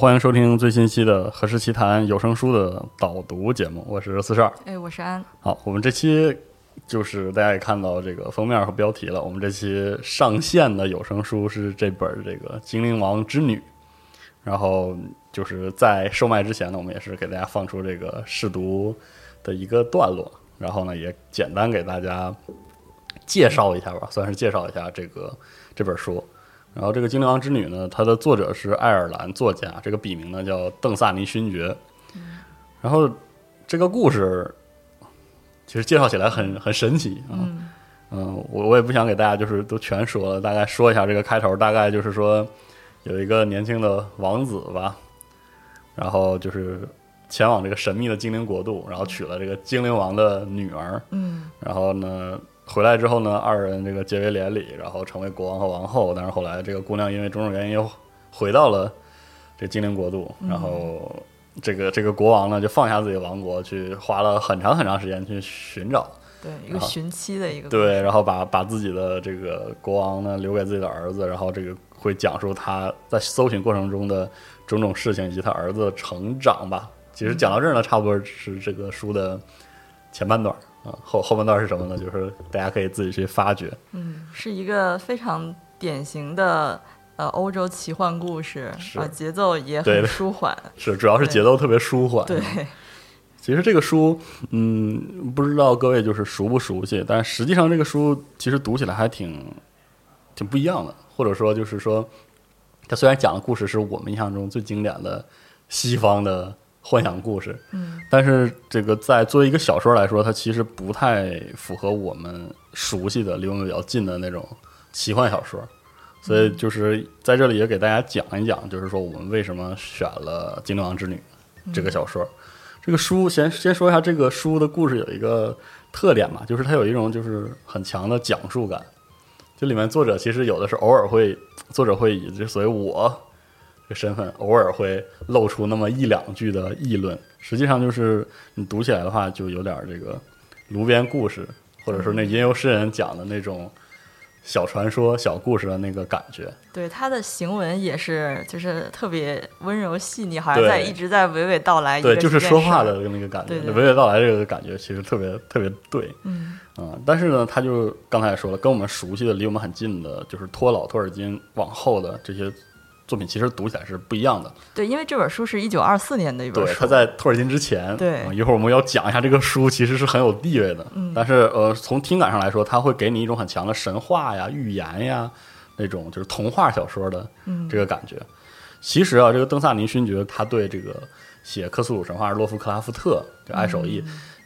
欢迎收听最新期的《何氏奇谈》有声书的导读节目，我是四十二。哎，我是安。好，我们这期就是大家也看到这个封面和标题了，我们这期上线的有声书是这本这个《精灵王之女》，然后就是在售卖之前呢，我们也是给大家放出这个试读的一个段落，然后呢也简单给大家介绍一下吧，算是介绍一下这个这本书。然后这个《精灵王之女》呢，它的作者是爱尔兰作家，这个笔名呢叫邓萨尼勋爵。然后这个故事其实介绍起来很很神奇啊。嗯，我我也不想给大家就是都全说了，大概说一下这个开头，大概就是说有一个年轻的王子吧，然后就是前往这个神秘的精灵国度，然后娶了这个精灵王的女儿。嗯然后呢，回来之后呢，二人这个结为连理，然后成为国王和王后。但是后来这个姑娘因为种种原因又回到了这精灵国度，然后这个这个国王呢就放下自己的王国，去花了很长很长时间去寻找，对，一个寻妻的一个对，然后把把自己的这个国王呢留给自己的儿子，然后这个会讲述他在搜寻过程中的种种事情以及他儿子的成长吧。其实讲到这儿呢，差不多是这个书的前半段啊，后后半段是什么呢？就是大家可以自己去发掘。嗯，是一个非常典型的呃欧洲奇幻故事啊，节奏也很舒缓。是，主要是节奏特别舒缓。对，其实这个书，嗯，不知道各位就是熟不熟悉，但实际上这个书其实读起来还挺挺不一样的，或者说就是说，它虽然讲的故事是我们印象中最经典的西方的幻想故事，嗯，但是这个在作为一个小说来说，它其实不太符合我们熟悉的离我们比较近的那种奇幻小说。所以就是在这里也给大家讲一讲，就是说我们为什么选了《精灵王之女》这个小说。这个书先先说一下这个书的故事有一个特点吧，就是它有一种就是很强的讲述感。就里面作者其实有的是偶尔会，作者会以就所谓我这个身份，偶尔会露出那么一两句的议论。实际上就是你读起来的话，就有点这个炉边故事，或者说那吟游诗人讲的那种小传说、小故事的那个感觉。对，他的行文也是就是特别温柔细腻，好像在一直在娓娓道来对，就是说话的那个感觉，娓娓道来这个感觉其实特别特别对。嗯嗯，但是呢，他就刚才也说了，跟我们熟悉的、离我们很近的，就是托老托尔金往后的这些作品，其实读起来是不一样的。对，因为这本书是一九二四年的一本对，书，他在托尔金之前，对嗯一会儿我们要讲一下这个书其实是很有地位的。嗯但是呃，从听感上来说，它会给你一种很强的神话呀、寓言呀那种就是童话小说的嗯这个感觉。其实啊，这个邓萨尼勋爵他对这个写克苏鲁神话洛夫克拉夫特就爱手艺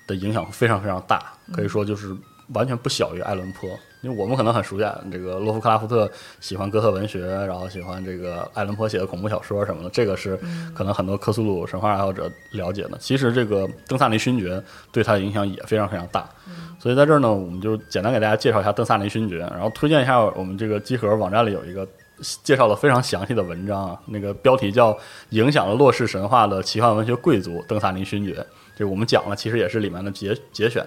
的影响非常非常大，可以说就是完全不小于爱伦坡。因为我们可能很熟悉这个洛夫克拉夫特喜欢哥特文学，然后喜欢这个爱伦坡写的恐怖小说什么的，这个是可能很多克苏鲁神话爱好者了解的。其实这个邓萨尼勋爵对他的影响也非常非常大。所以在这儿呢，我们就简单给大家介绍一下邓萨尼勋爵，然后推荐一下我们这个集合网站里有一个介绍了非常详细的文章啊，那个标题叫《影响了洛氏神话的奇幻文学贵族邓萨林勋爵》，这个我们讲了，其实也是里面的节节选。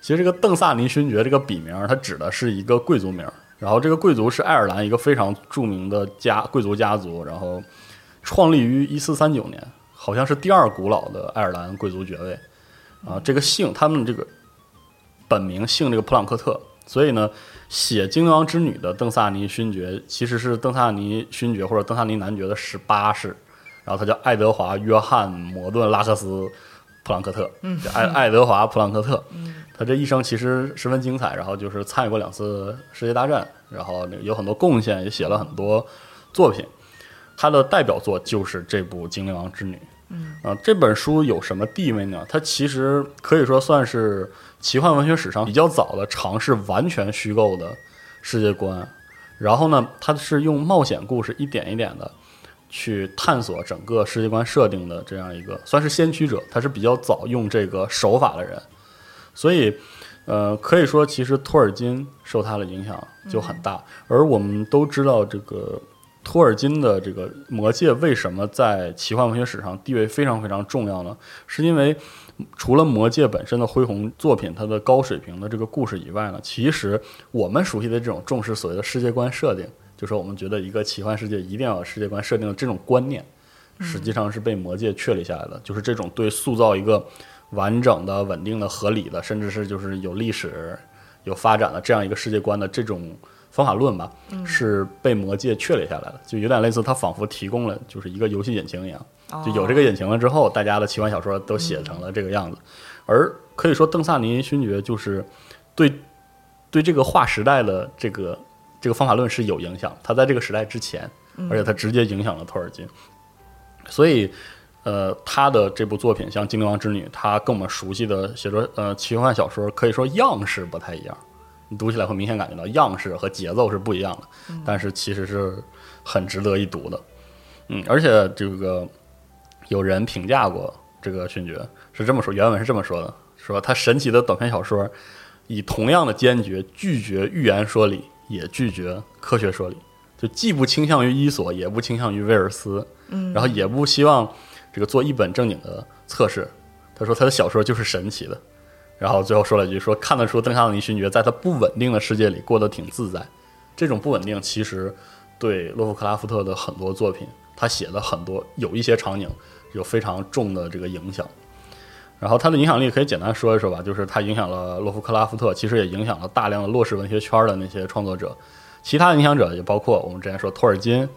其实这个邓萨尼勋爵这个笔名，它指的是一个贵族名，然后这个贵族是爱尔兰一个非常著名的家贵族家族，然后创立于一四三九年，好像是第二古老的爱尔兰贵族爵位啊。这个姓他们这个本名姓这个普朗克特，所以呢，写《精灵王之女》的邓萨尼勋爵其实是邓萨尼勋爵或者邓萨尼男爵的十八世，然后他叫爱德华·约翰·摩顿·拉克斯。普朗克特，嗯，爱爱德华·普朗克特，嗯，他这一生其实十分精彩，然后就是参与过两次世界大战，然后有很多贡献，也写了很多作品。他的代表作就是这部《精灵王之女》。嗯，啊，这本书有什么地位呢？它其实可以说算是奇幻文学史上比较早的尝试完全虚构的世界观。然后呢，它是用冒险故事一点一点的去探索整个世界观设定的这样一个，算是先驱者。他是比较早用这个手法的人，所以，呃，可以说其实托尔金受他的影响就很大。而我们都知道，这个托尔金的这个《魔戒》为什么在奇幻文学史上地位非常非常重要呢？是因为除了《魔戒》本身的恢宏作品，它的高水平的这个故事以外呢，其实我们熟悉的这种重视所谓的世界观设定，就说我们觉得一个奇幻世界一定要有世界观设定的这种观念，实际上是被魔界确立下来的，就是这种对塑造一个完整的、稳定的、合理的，甚至是就是有历史、有发展的这样一个世界观的这种方法论吧，是被魔界确立下来的，就有点类似，它仿佛提供了就是一个游戏引擎一样，就有这个引擎了之后，大家的奇幻小说都写成了这个样子。而可以说，邓萨尼勋爵就是对对这个划时代的这个这个方法论是有影响，他在这个时代之前，而且他直接影响了托尔金。所以，呃，他的这部作品像《精灵王之女》，他跟我们熟悉的写作呃奇幻小说可以说样式不太一样，你读起来会明显感觉到样式和节奏是不一样的，但是其实是很值得一读的。嗯，而且这个有人评价过这个勋爵是这么说，原文是这么说的：说他神奇的短篇小说以同样的坚决拒绝寓言说理，也拒绝科学说理，就既不倾向于伊索，也不倾向于威尔斯。嗯，然后也不希望这个做一本正经的测试。他说他的小说就是神奇的，然后最后说了一句说看得出邓萨尼勋爵在他不稳定的世界里过得挺自在。这种不稳定其实对洛夫克拉夫特的很多作品，他写的很多有一些场景有非常重的这个影响。然后他的影响力可以简单说一说吧，就是他影响了洛夫克拉夫特，其实也影响了大量的洛氏文学圈的那些创作者。其他影响者也包括我们之前说托尔金。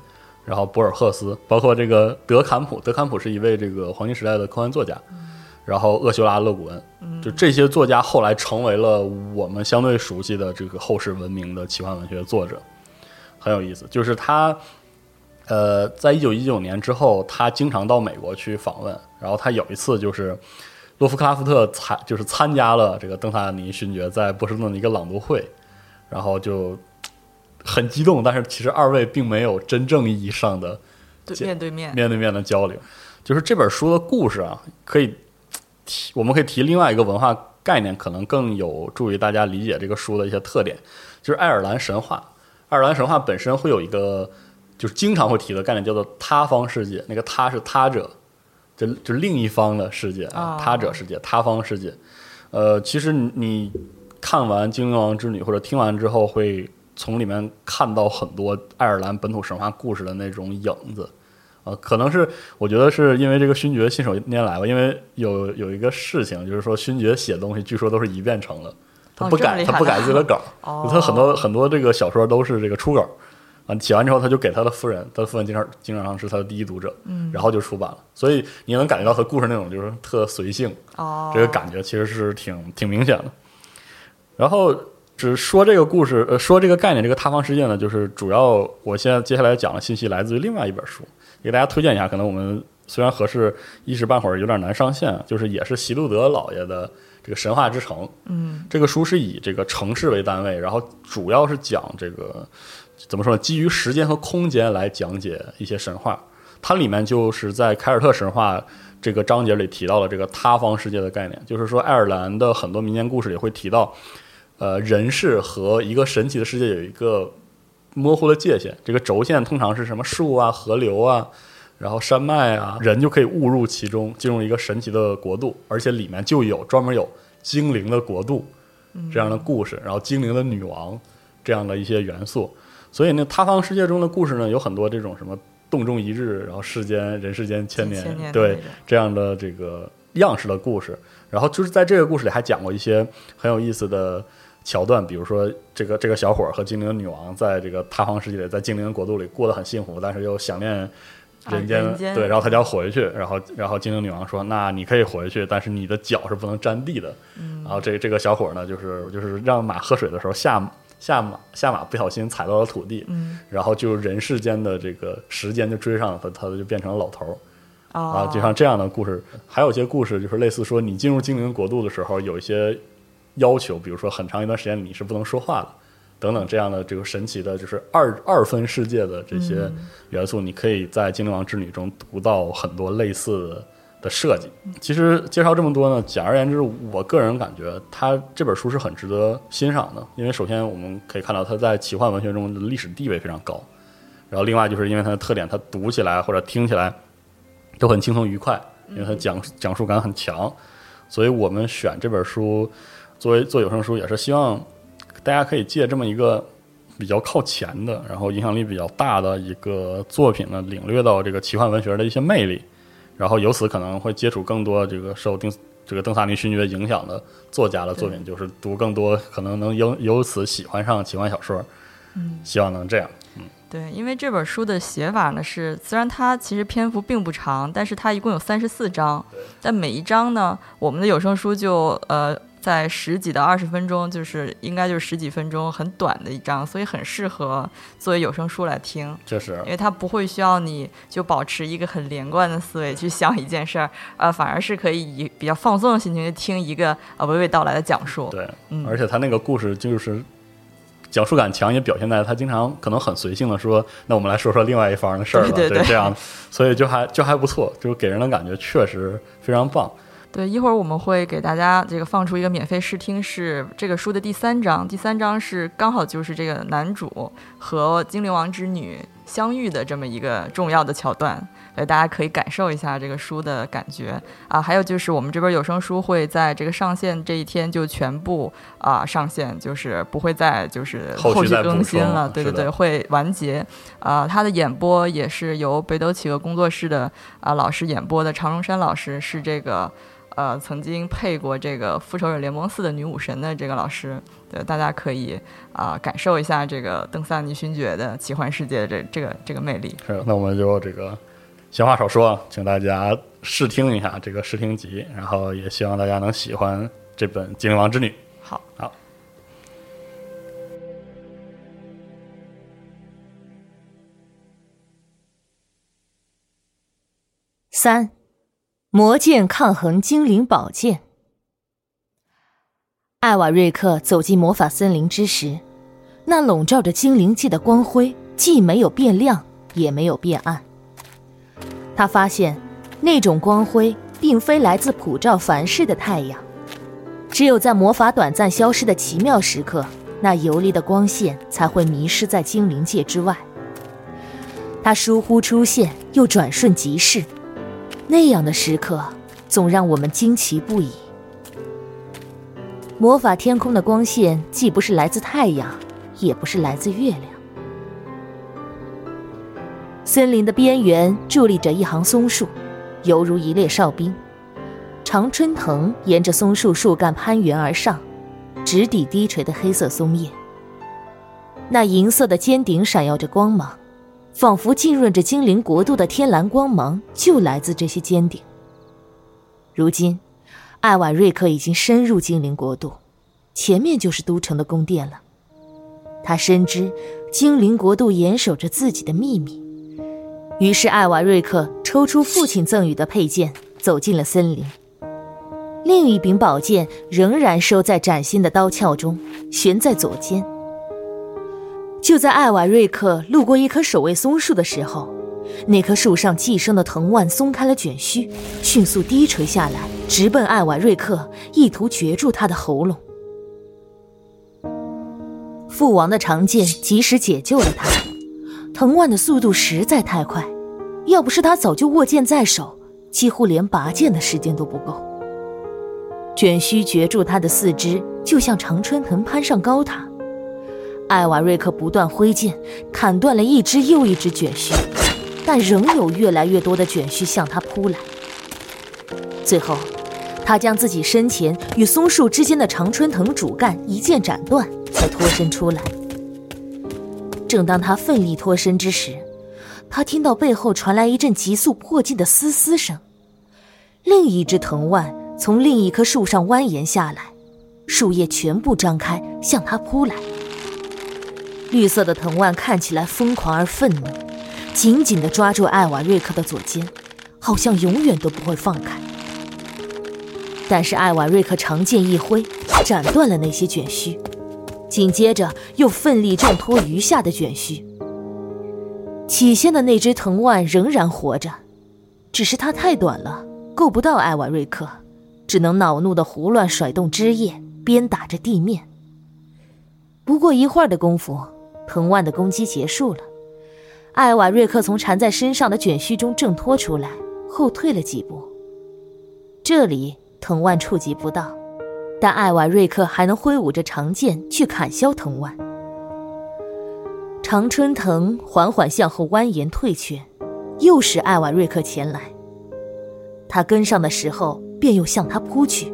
然后博尔赫斯，包括这个德坎普，德坎普是一位这个黄金时代的科幻作家，然后厄修拉·勒古恩，就这些作家后来成为了我们相对熟悉的这个后世闻名的奇幻文学作者，很有意思。就是他，呃，在一九一九年之后，他经常到美国去访问，然后他有一次就是洛夫克拉夫特参，就是参加了这个邓萨尼勋爵在波士顿的一个朗读会，然后就。很激动，但是其实二位并没有真正意义上的面对面面对面的交流。就是这本书的故事啊，可以提，我们可以提另外一个文化概念，可能更有助于大家理解这个书的一些特点，就是爱尔兰神话。爱尔兰神话本身会有一个，就是经常会提的概念，叫做他方世界。那个他是他者，就就另一方的世界啊，他者世界，他方世界。呃，其实你看完《精灵王之女》或者听完之后会。从里面看到很多爱尔兰本土神话故事的那种影子，啊，可能是我觉得是因为这个勋爵信手拈来吧。因为有有一个事情，就是说勋爵写东西据说都是一遍成的，他不改，他不改自己的稿，他很多很多这个小说都是这个初稿，啊，写完之后他就给他的夫人，他的夫人经常经常是他的第一读者，嗯，然后就出版了。所以你能感觉到他故事那种就是特随性，哦，这个感觉其实是挺挺明显的。然后。只说这个故事，呃，说这个概念，这个塌方事件呢，就是主要我现在接下来讲的信息来自于另外一本书，给大家推荐一下。可能我们虽然合适一时半会儿有点难上线，就是也是席路德老爷的这个神话之城。嗯，这个书是以这个城市为单位，然后主要是讲这个怎么说呢？基于时间和空间来讲解一些神话。它里面就是在凯尔特神话这个章节里提到了这个塌方世界的概念，就是说爱尔兰的很多民间故事里会提到。呃，人世和一个神奇的世界有一个模糊的界限，这个轴线通常是什么树啊、河流啊，然后山脉啊，人就可以误入其中，进入一个神奇的国度，而且里面就有专门有精灵的国度这样的故事，然后精灵的女王这样的一些元素，所以呢，塌方世界中的故事呢，有很多这种什么洞中一日，然后世间人世间千年，对这样的这个样式的故事，然后就是在这个故事里还讲过一些很有意思的。桥段，比如说这个这个小伙儿和精灵女王在这个塌方世界里，在精灵国度里过得很幸福，但是又想念人间，对，然后他就要回去，然后然后精灵女王说：“那你可以回去，但是你的脚是不能沾地的。”然后这这个小伙儿呢，就是就是让马喝水的时候下下马下马不小心踩到了土地，然后就人世间的这个时间就追上了他，他就变成了老头儿。啊，就像这样的故事，还有一些故事就是类似说，你进入精灵国度的时候，有一些。要求，比如说很长一段时间你是不能说话的，等等这样的这个神奇的，就是二二分世界的这些元素，你可以在《精灵王之女》中读到很多类似的设计。其实介绍这么多呢，简而言之，我个人感觉他这本书是很值得欣赏的，因为首先我们可以看到他在奇幻文学中的历史地位非常高，然后另外就是因为它的特点，它读起来或者听起来都很轻松愉快，因为它讲讲述感很强，所以我们选这本书。作为做有声书，也是希望大家可以借这么一个比较靠前的，然后影响力比较大的一个作品呢，领略到这个奇幻文学的一些魅力，然后由此可能会接触更多这个受丁这个邓萨尼勋爵影响的作家的作品，就是读更多，可能能由由此喜欢上奇幻小说。嗯，希望能这样。嗯，对，因为这本书的写法呢是，虽然它其实篇幅并不长，但是它一共有三十四章，但每一章呢，我们的有声书就呃在十几到二十分钟，就是应该就是十几分钟，很短的一章，所以很适合作为有声书来听。确实，因为它不会需要你就保持一个很连贯的思维去想一件事儿，呃，反而是可以以比较放松的心情去听一个呃娓娓道来的讲述。对，嗯而且他那个故事就是讲述感强，也表现在他经常可能很随性的说：“那我们来说说另外一方的事儿吧。对对对这样，所以就还就还不错，就给人的感觉确实非常棒。对，一会儿我们会给大家这个放出一个免费试听，是这个书的第三章。第三章是刚好就是这个男主和精灵王之女相遇的这么一个重要的桥段，所以大家可以感受一下这个书的感觉啊。还有就是我们这边有声书会在这个上线这一天就全部啊上线，就是不会再就是后续更新了。对对对，会完结。啊，他的演播也是由北斗企鹅工作室的啊老师演播的，常荣山老师是这个。呃，曾经配过这个《复仇者联盟四》的女武神的这个老师，对，大家可以啊、感受一下这个邓萨尼勋爵的奇幻世界的这这个这个魅力。是，那我们就这个闲话少说，请大家试听一下这个试听集，然后也希望大家能喜欢这本《精灵王之女》。好，好。三，魔剑抗衡精灵宝剑。艾瓦瑞克走进魔法森林之时，那笼罩着精灵界的光辉既没有变亮，也没有变暗。他发现，那种光辉并非来自普照凡世的太阳，只有在魔法短暂消失的奇妙时刻，那游离的光线才会迷失在精灵界之外。它疏忽出现，又转瞬即逝。那样的时刻，总让我们惊奇不已。魔法天空的光线既不是来自太阳，也不是来自月亮。森林的边缘伫立着一行松树，犹如一列哨兵。常春藤沿着松树树干攀援而上，直抵低垂的黑色松叶。那银色的尖顶闪耀着光芒。仿佛浸润着精灵国度的天蓝光芒，就来自这些尖顶。如今，艾瓦瑞克已经深入精灵国度，前面就是都城的宫殿了。他深知精灵国度严守着自己的秘密，于是艾瓦瑞克抽出父亲赠予的佩剑，走进了森林。另一柄宝剑仍然收在崭新的刀鞘中，悬在左肩。就在艾瓦瑞克路过一棵守卫松树的时候，那棵树上寄生的藤蔓松开了卷须，迅速低垂下来，直奔艾瓦瑞克，意图攫住他的喉咙。父王的长剑及时解救了他，藤蔓的速度实在太快，要不是他早就握剑在手，几乎连拔剑的时间都不够。卷须攫住他的四肢，就像常春藤攀上高塔。艾瓦瑞克不断挥剑，砍断了一只又一只卷须，但仍有越来越多的卷须向他扑来。最后，他将自己身前与松树之间的常春藤主干一剑斩断，才脱身出来。正当他奋力脱身之时，他听到背后传来一阵急速迫近的嘶嘶声，另一只藤蔓从另一棵树上蜿蜒下来，树叶全部张开向他扑来。绿色的藤蔓看起来疯狂而愤怒，紧紧地抓住艾瓦瑞克的左肩，好像永远都不会放开。但是艾瓦瑞克长剑一挥，斩断了那些卷须，紧接着又奋力挣脱余下的卷须。起先的那只藤蔓仍然活着，只是它太短了，够不到艾瓦瑞克，只能恼怒地胡乱甩动枝叶，鞭打着地面。不过一会儿的功夫。藤蔓的攻击结束了，艾瓦瑞克从缠在身上的卷须中挣脱出来，后退了几步。这里藤蔓触及不到，但艾瓦瑞克还能挥舞着长剑去砍削藤蔓。常春藤缓缓向后蜿蜒退却，又是艾瓦瑞克前来。他跟上的时候，便又向他扑去。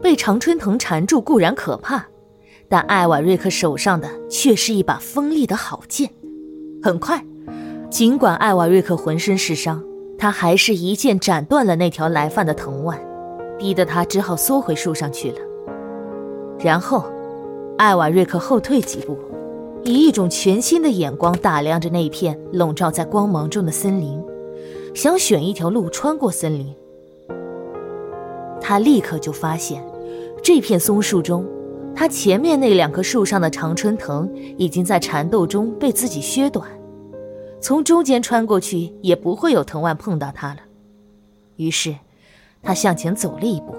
被常春藤缠住固然可怕，但艾瓦瑞克手上的却是一把锋利的好剑。很快，尽管艾瓦瑞克浑身是伤，他还是一剑斩断了那条来犯的藤蔓，逼得他只好缩回树上去了。然后，艾瓦瑞克后退几步。以一种全新的眼光打量着那片笼罩在光芒中的森林，想选一条路穿过森林。他立刻就发现，这片松树中，他前面那两棵树上的常春藤已经在缠斗中被自己削短，从中间穿过去也不会有藤蔓碰到他了。于是，他向前走了一步。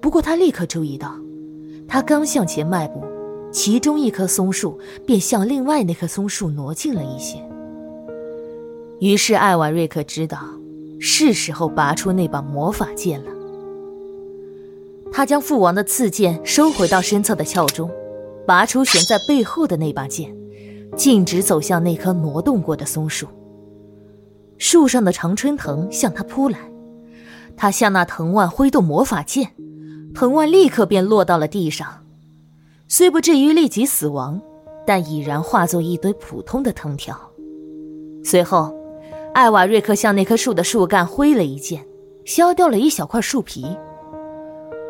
不过，他立刻注意到，他刚向前迈步。其中一棵松树便向另外那棵松树挪近了一些。于是艾瓦瑞克知道，是时候拔出那把魔法剑了。他将父王的刺剑收回到身侧的鞘中，拔出悬在背后的那把剑，径直走向那棵挪动过的松树。树上的常春藤向他扑来，他向那藤蔓挥动魔法剑，藤蔓立刻便落到了地上。虽不至于立即死亡，但已然化作一堆普通的藤条。随后，艾瓦瑞克向那棵树的树干挥了一剑，削掉了一小块树皮。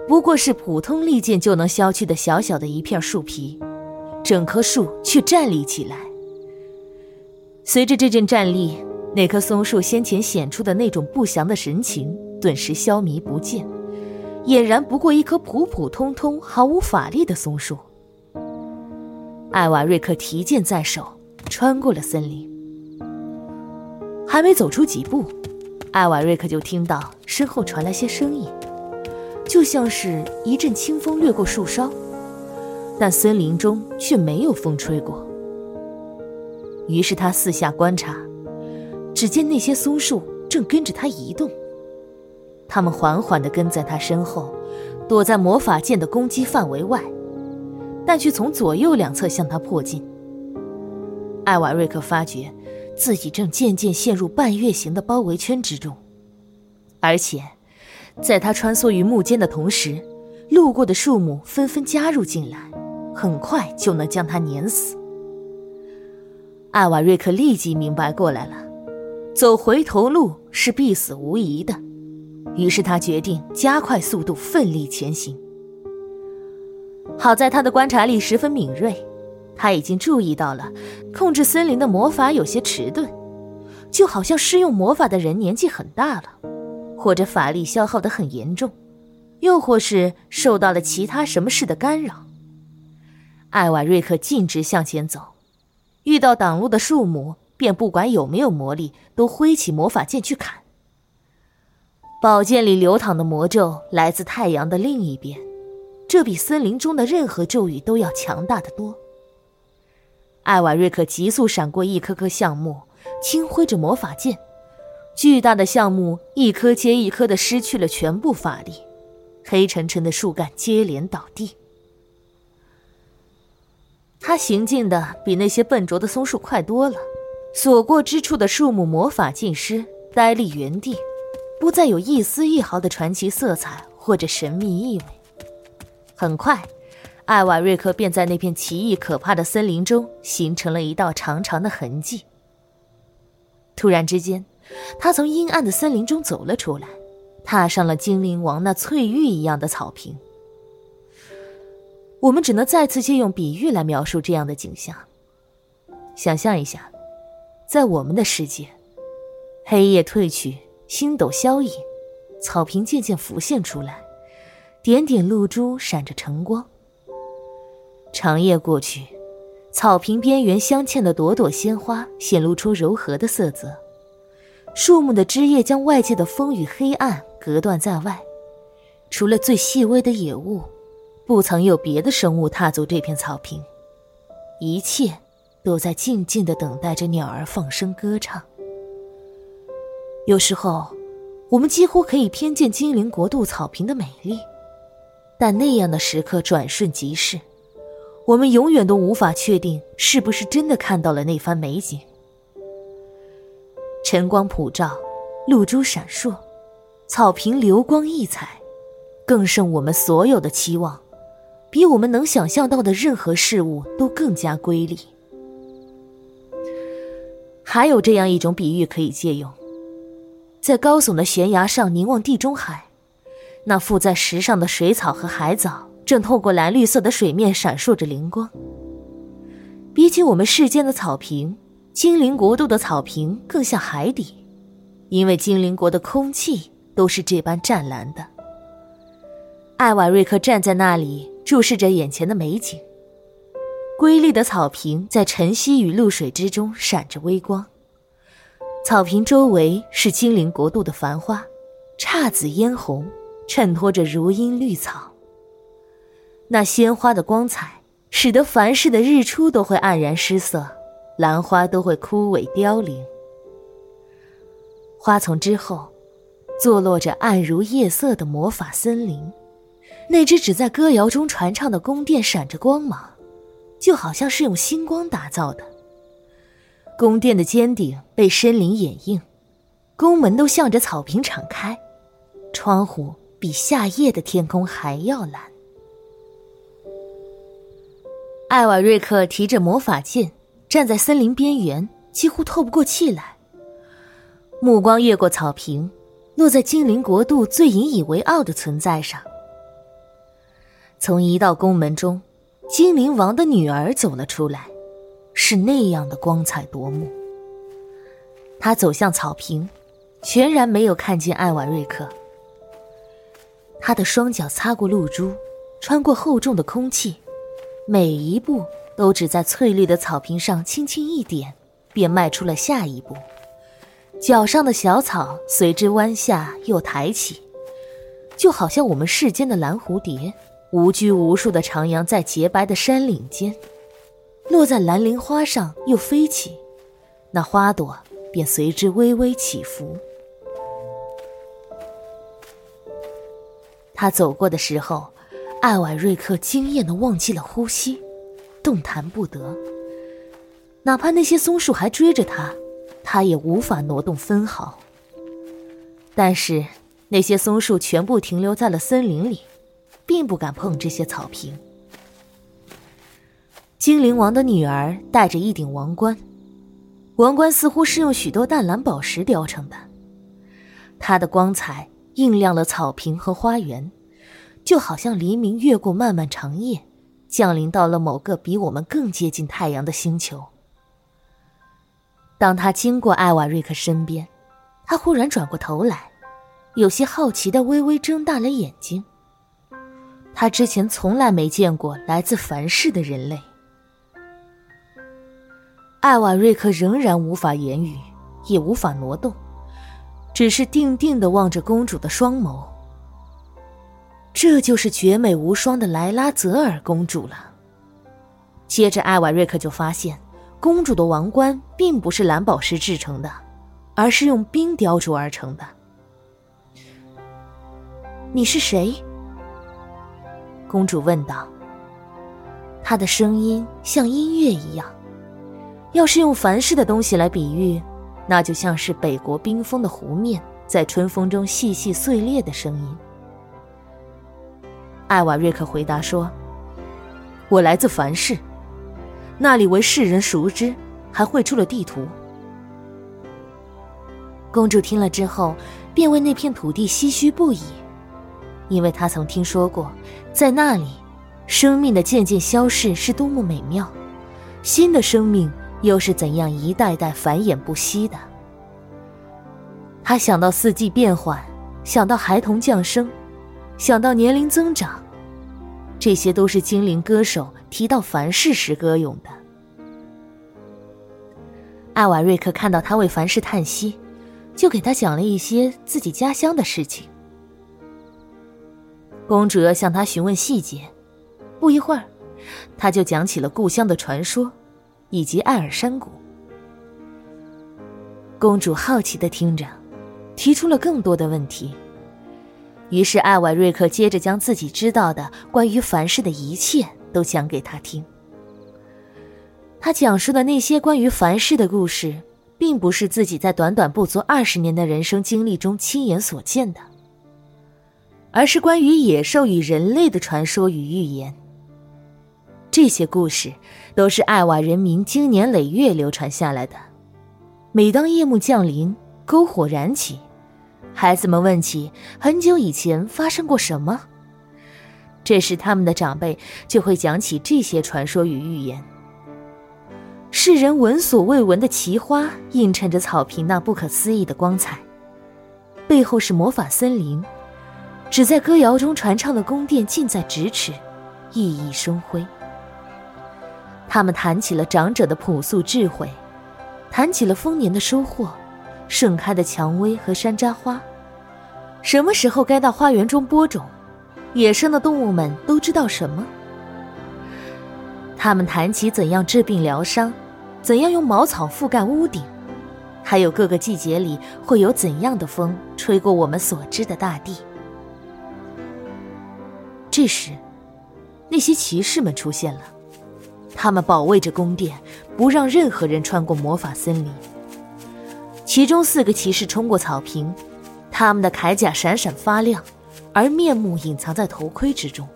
不过是普通利剑就能削去的小小的一片树皮，整棵树却站立起来。随着这阵站立，那棵松树先前显出的那种不祥的神情顿时消弭不见，俨然不过一棵普普通通、毫无法力的松树。艾瓦瑞克提剑在手，穿过了森林。还没走出几步，艾瓦瑞克就听到身后传来些声音，就像是一阵清风掠过树梢，但森林中却没有风吹过。于是他四下观察，只见那些松树正跟着他移动，他们缓缓地跟在他身后，躲在魔法剑的攻击范围外。但却从左右两侧向他迫近。艾瓦瑞克发觉自己正渐渐陷入半月形的包围圈之中，而且，在他穿梭于木间的同时，路过的树木纷纷加入进来，很快就能将他碾死。艾瓦瑞克立即明白过来了，走回头路是必死无疑的，于是他决定加快速度，奋力前行。好在他的观察力十分敏锐，他已经注意到了控制森林的魔法有些迟钝，就好像施用魔法的人年纪很大了，或者法力消耗得很严重，又或是受到了其他什么事的干扰。艾瓦瑞克径直向前走，遇到挡路的树木，便不管有没有魔力，都挥起魔法剑去砍。宝剑里流淌的魔咒来自太阳的另一边。这比森林中的任何咒语都要强大的多。艾瓦瑞克急速闪过一棵棵橡木，轻挥着魔法剑，巨大的橡木一颗接一颗的失去了全部法力，黑沉沉的树干接连倒地。他行进的比那些笨拙的松树快多了，所过之处的树木魔法尽失，呆立原地，不再有一丝一毫的传奇色彩或者神秘意味。很快，艾瓦瑞克便在那片奇异可怕的森林中形成了一道长长的痕迹。突然之间，他从阴暗的森林中走了出来，踏上了精灵王那翠玉一样的草坪。我们只能再次借用比喻来描述这样的景象。想象一下，在我们的世界，黑夜褪去，星斗消隐，草坪渐渐浮现出来。点点露珠闪着晨光。长夜过去，草坪边缘镶嵌的朵朵鲜花显露出柔和的色泽，树木的枝叶将外界的风与黑暗隔断在外。除了最细微的野物，不曾有别的生物踏足这片草坪，一切都在静静的等待着鸟儿放声歌唱。有时候，我们几乎可以瞥见精灵国度草坪的美丽。但那样的时刻转瞬即逝，我们永远都无法确定是不是真的看到了那番美景。晨光普照，露珠闪烁，草坪流光溢彩，更胜我们所有的期望，比我们能想象到的任何事物都更加瑰丽。还有这样一种比喻可以借用：在高耸的悬崖上凝望地中海，那附在石上的水草和海藻正透过蓝绿色的水面闪烁着灵光。比起我们世间的草坪，精灵国度的草坪更像海底，因为精灵国的空气都是这般湛蓝的。艾瓦瑞克站在那里，注视着眼前的美景。瑰丽的草坪在晨曦与露水之中闪着微光。草坪周围是精灵国度的繁花，姹紫嫣红，衬托着如茵绿草。那鲜花的光彩，使得凡世的日出都会黯然失色。兰花都会枯萎凋零。花丛之后，坐落着暗如夜色的魔法森林。那只只在歌谣中传唱的宫殿闪着光芒，就好像是用星光打造的。宫殿的尖顶被森林掩映，宫门都向着草坪敞开，窗户比夏夜的天空还要蓝。艾瓦瑞克提着魔法剑。站在森林边缘，几乎透不过气来。目光越过草坪，落在精灵国度最引以为傲的存在上。从一道宫门中，精灵王的女儿走了出来，是那样的光彩夺目。她走向草坪，全然没有看见艾瓦瑞克。她的双脚擦过露珠，穿过厚重的空气，每一步。都只在翠绿的草坪上轻轻一点，便迈出了下一步。脚上的小草随之弯下又抬起，就好像我们世间的蓝蝴蝶，无拘无束的徜徉在洁白的山岭间，落在蓝铃花上又飞起，那花朵便随之微微起伏。他走过的时候，艾瓦瑞克惊艳的忘记了呼吸。动弹不得，哪怕那些松树还追着他，他也无法挪动分毫。但是那些松树全部停留在了森林里，并不敢碰这些草坪。精灵王的女儿戴着一顶王冠，王冠似乎是用许多淡蓝宝石雕成的，它的光彩映亮了草坪和花园，就好像黎明越过漫漫长夜。降临到了某个比我们更接近太阳的星球。当他经过艾瓦瑞克身边，他忽然转过头来，有些好奇的微微睁大了眼睛。他之前从来没见过来自凡世的人类。艾瓦瑞克仍然无法言语，也无法挪动，只是定定的望着公主的双眸。这就是绝美无双的莱拉泽尔公主了。接着，艾瓦瑞克就发现，公主的王冠并不是蓝宝石制成的，而是用冰雕琢而成的。你是谁？公主问道。她的声音像音乐一样，要是用凡世的东西来比喻，那就像是北国冰封的湖面在春风中细细碎裂的声音。艾瓦瑞克回答说：“我来自凡世，那里为世人熟知，还绘出了地图。”公主听了之后，便为那片土地唏嘘不已，因为她曾听说过，在那里，生命的渐渐消逝是多么美妙，新的生命又是怎样一代代繁衍不息的。她想到四季变换，想到孩童降生。想到年龄增长，这些都是精灵歌手提到凡事时歌咏的。艾瓦瑞克看到他为凡事叹息，就给他讲了一些自己家乡的事情。公主要向他询问细节，不一会儿，他就讲起了故乡的传说，以及艾尔山谷。公主好奇的听着，提出了更多的问题。于是，艾瓦瑞克接着将自己知道的关于凡事的一切都讲给他听。他讲述的那些关于凡世的故事，并不是自己在短短不足二十年的人生经历中亲眼所见的，而是关于野兽与人类的传说与预言。这些故事都是艾瓦人民经年累月流传下来的。每当夜幕降临，篝火燃起，孩子们问起很久以前发生过什么，这时他们的长辈就会讲起这些传说与预言。世人闻所未闻的奇花映衬着草坪那不可思议的光彩，背后是魔法森林，只在歌谣中传唱的宫殿近在咫尺，熠熠生辉。他们谈起了长者的朴素智慧，谈起了丰年的收获，盛开的蔷薇和山楂花，什么时候该到花园中播种，野生的动物们都知道什么。他们谈起怎样治病疗伤。怎样用茅草覆盖屋顶？还有各个季节里会有怎样的风吹过我们所知的大地？这时，那些骑士们出现了，他们保卫着宫殿，不让任何人穿过魔法森林。其中四个骑士冲过草坪，他们的铠甲闪闪发亮，而面目隐藏在头盔之中。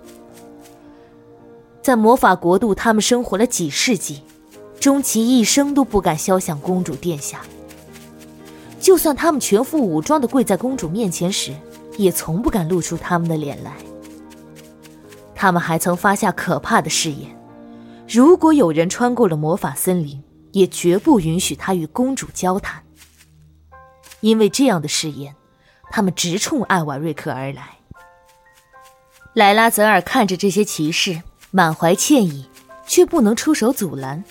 在魔法国度，他们生活了几世纪。终其一生都不敢肖像公主殿下。就算他们全副武装的跪在公主面前时，也从不敢露出他们的脸来。他们还曾发下可怕的誓言：如果有人穿过了魔法森林，也绝不允许他与公主交谈。因为这样的誓言，他们直冲艾瓦瑞克而来。莱拉泽尔看着这些骑士，满怀歉意，却不能出手阻拦。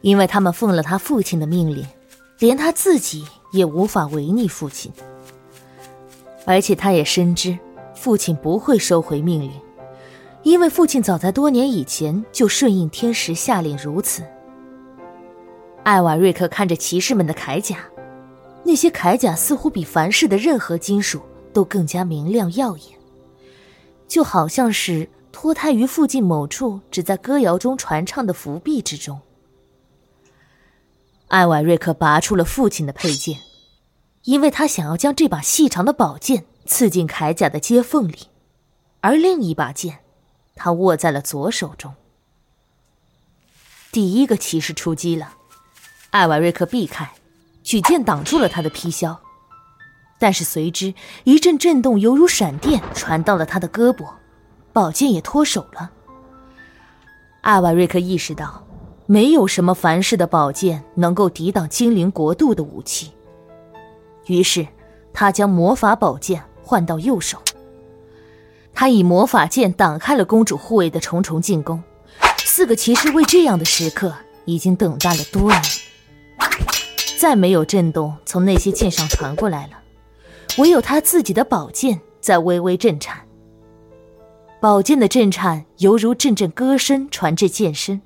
因为他们奉了他父亲的命令，连他自己也无法违逆父亲。而且他也深知，父亲不会收回命令，因为父亲早在多年以前就顺应天时下令如此。艾瓦瑞克看着骑士们的铠甲，那些铠甲似乎比凡世的任何金属都更加明亮耀眼，就好像是脱胎于附近某处只在歌谣中传唱的伏壁之中。艾瓦瑞克拔出了父亲的佩剑，因为他想要将这把细长的宝剑刺进铠甲的接缝里，而另一把剑，他握在了左手中。第一个骑士出击了，艾瓦瑞克避开，举剑挡住了他的劈削，但是随之一阵震动，犹如闪电传到了他的胳膊，宝剑也脱手了。艾瓦瑞克意识到。没有什么凡世的宝剑能够抵挡精灵国度的武器。于是，他将魔法宝剑换到右手。他以魔法剑挡开了公主护卫的重重进攻。四个骑士为这样的时刻已经等待了多年。再没有震动从那些剑上传过来了，唯有他自己的宝剑在微微震颤。宝剑的震颤犹如阵阵歌声传至剑身。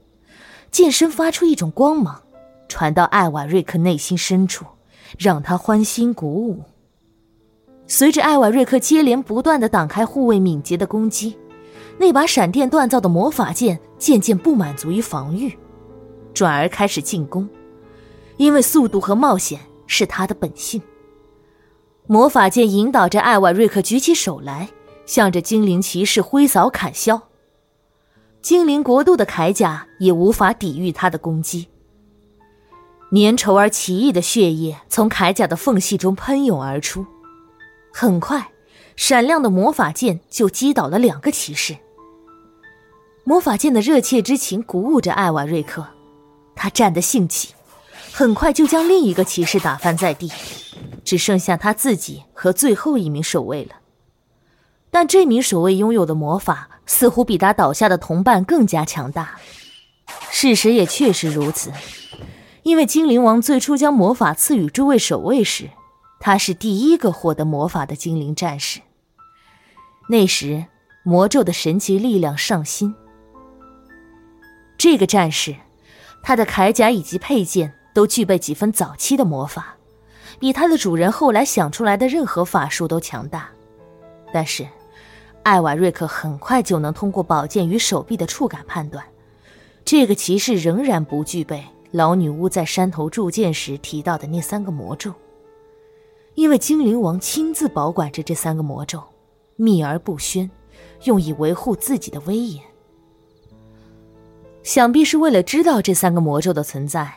剑身发出一种光芒，传到艾瓦瑞克内心深处，让他欢欣鼓舞。随着艾瓦瑞克接连不断的挡开护卫敏捷的攻击，那把闪电锻造的魔法剑渐渐不满足于防御，转而开始进攻，因为速度和冒险是他的本性。魔法剑引导着艾瓦瑞克举起手来，向着精灵骑士挥扫砍削。精灵国度的铠甲也无法抵御他的攻击。粘稠而奇异的血液从铠甲的缝隙中喷涌而出，很快，闪亮的魔法剑就击倒了两个骑士。魔法剑的热切之情鼓舞着艾瓦瑞克，他站得兴起，很快就将另一个骑士打翻在地，只剩下他自己和最后一名守卫了。但这名守卫拥有的魔法似乎比他倒下的同伴更加强大。事实也确实如此，因为精灵王最初将魔法赐予诸位守卫时，他是第一个获得魔法的精灵战士。那时，魔咒的神奇力量上心。这个战士，他的铠甲以及佩剑都具备几分早期的魔法，比他的主人后来想出来的任何法术都强大。但是。艾瓦瑞克很快就能通过宝剑与手臂的触感判断，这个骑士仍然不具备老女巫在山头铸剑时提到的那三个魔咒，因为精灵王亲自保管着这三个魔咒，秘而不宣，用以维护自己的威严。想必是为了知道这三个魔咒的存在，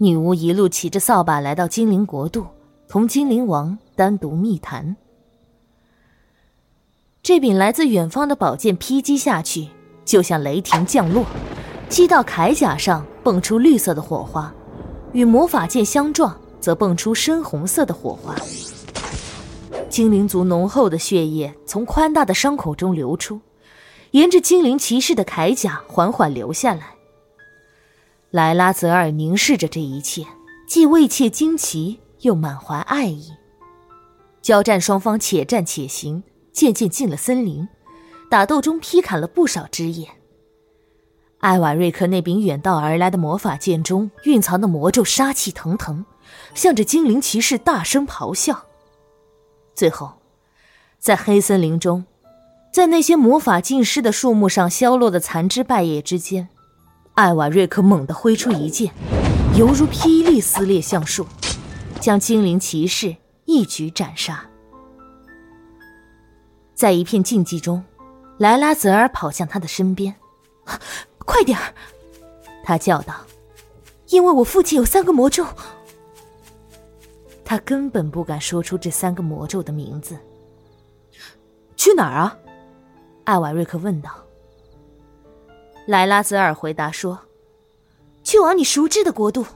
女巫一路骑着扫把来到精灵国度，同精灵王单独密谈。这柄来自远方的宝剑劈击下去，就像雷霆降落，击到铠甲上，蹦出绿色的火花；与魔法剑相撞，则蹦出深红色的火花。精灵族浓厚的血液从宽大的伤口中流出。沿着精灵骑士的铠甲缓缓流下来。莱拉泽尔凝视着这一切，既畏怯惊奇，又满怀爱意。交战双方且战且行，渐渐进了森林，打斗中劈砍了不少枝叶。艾瓦瑞克那柄远道而来的魔法剑中蕴藏的魔咒杀气腾腾，向着精灵骑士大声咆哮。最后，在黑森林中。在那些魔法浸湿的树木上消落的残枝败叶之间，艾瓦瑞克猛地挥出一剑，犹如霹雳撕裂橡树，将精灵骑士一举斩杀。在一片静寂中，莱拉泽尔跑向他的身边：“快点儿！”他叫道，“因为我父亲有三个魔咒。”他根本不敢说出这三个魔咒的名字。去哪儿啊？艾瓦瑞克问道。莱拉泽尔回答说：“去往你熟知的国度。”